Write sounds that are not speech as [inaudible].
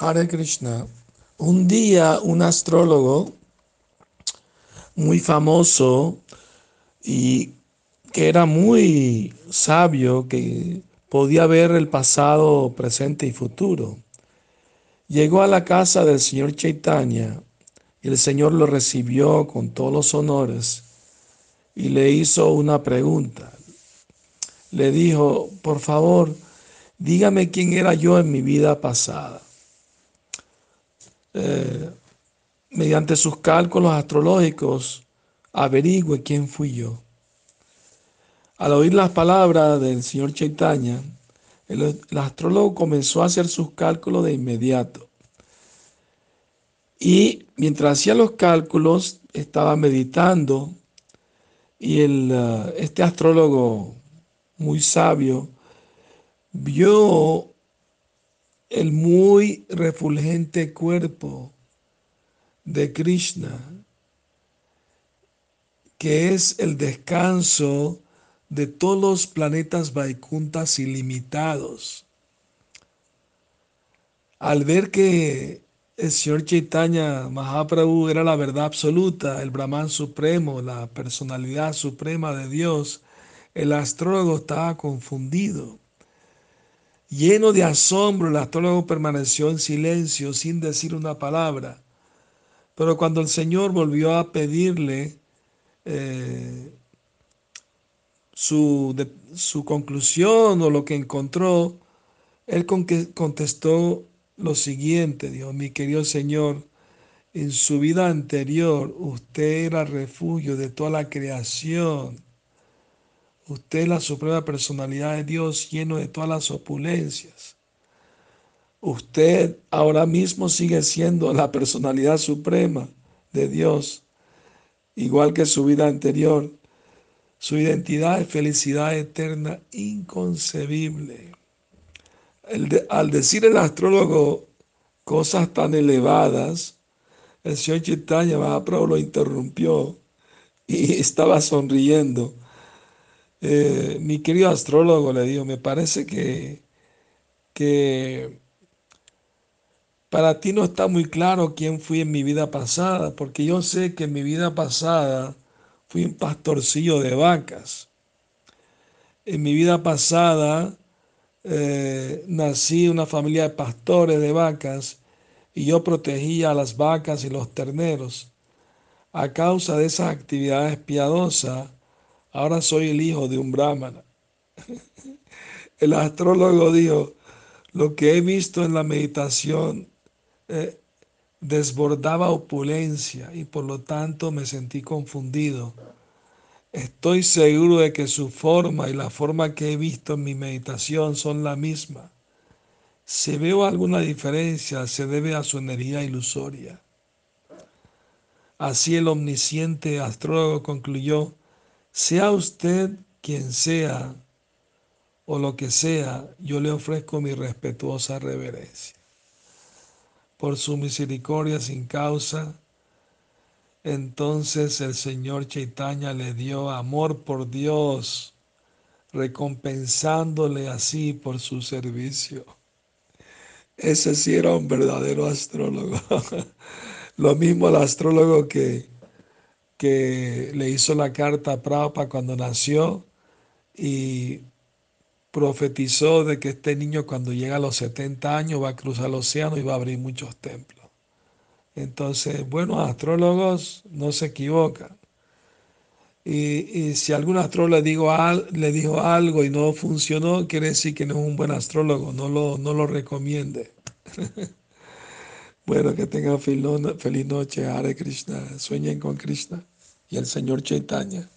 Hare Krishna. Un día un astrólogo muy famoso y que era muy sabio, que podía ver el pasado, presente y futuro, llegó a la casa del señor Chaitanya y el señor lo recibió con todos los honores y le hizo una pregunta. Le dijo, por favor, dígame quién era yo en mi vida pasada. Eh, mediante sus cálculos astrológicos, averigüe quién fui yo. Al oír las palabras del señor Chaitanya, el, astrólogo comenzó a hacer sus cálculos de inmediato. Y mientras hacía los cálculos, estaba meditando y el, uh, este astrólogo muy sabio vio el muy refulgente cuerpo de Krishna, que es el descanso de todos los planetas Vaikuntas ilimitados. Al ver que el señor Chaitanya Mahaprabhu era la verdad absoluta, el Brahman supremo, la personalidad suprema de Dios, el astrólogo estaba confundido. Lleno de asombro, el astrólogo permaneció en silencio sin decir una palabra. Pero cuando el Señor volvió a pedirle eh, su, su conclusión o lo que encontró, él contestó lo siguiente, dijo, mi querido Señor, en su vida anterior usted era refugio de toda la creación. Usted es la suprema personalidad de Dios lleno de todas las opulencias. Usted ahora mismo sigue siendo la personalidad suprema de Dios, igual que su vida anterior. Su identidad es felicidad eterna inconcebible. al decir el astrólogo cosas tan elevadas, el señor Chaitanya Mahaprabhu lo interrumpió y [laughs] estaba sonriendo. Eh, mi querido astrólogo le dijo, me parece que, que para ti no está muy claro quién fui en mi vida pasada, porque yo sé que en mi vida pasada fui un pastorcillo de vacas. En mi vida pasada eh, nací en una familia de pastores de vacas y yo protegía a las vacas y los terneros. A causa de esas actividades piadosas, ahora soy el hijo de un brahmana. [laughs] El astrólogo dijo, lo que he visto en la meditación eh, desbordaba opulencia y por lo tanto me sentí confundido. Estoy seguro de que su forma y la forma que he visto en mi meditación son la misma. Si veo alguna diferencia, se debe a su energía ilusoria. Así el omnisciente astrólogo concluyó, sea usted quien sea o lo que sea, yo le ofrezco mi respetuosa reverencia por su misericordia sin causa. Entonces el Señor Chaitanya le dio amor por Dios, recompensándole así por su servicio. Ese sí era un verdadero astrólogo. [laughs] Lo mismo el astrólogo que, que le hizo la carta a Prabhupada cuando nació y profetizó de que este niño cuando llega a los 70 años va a cruzar el océano y va a abrir muchos templos. Entonces, buenos astrólogos no se equivocan. Y, si algún astrólogo le, digo le dijo algo y no funcionó, quiere decir que no es un buen astrólogo, no lo, no lo recomiende. [laughs] bueno, que tengan feliz noche, Hare Krishna, sueñen con Krishna y el Señor Chaitanya.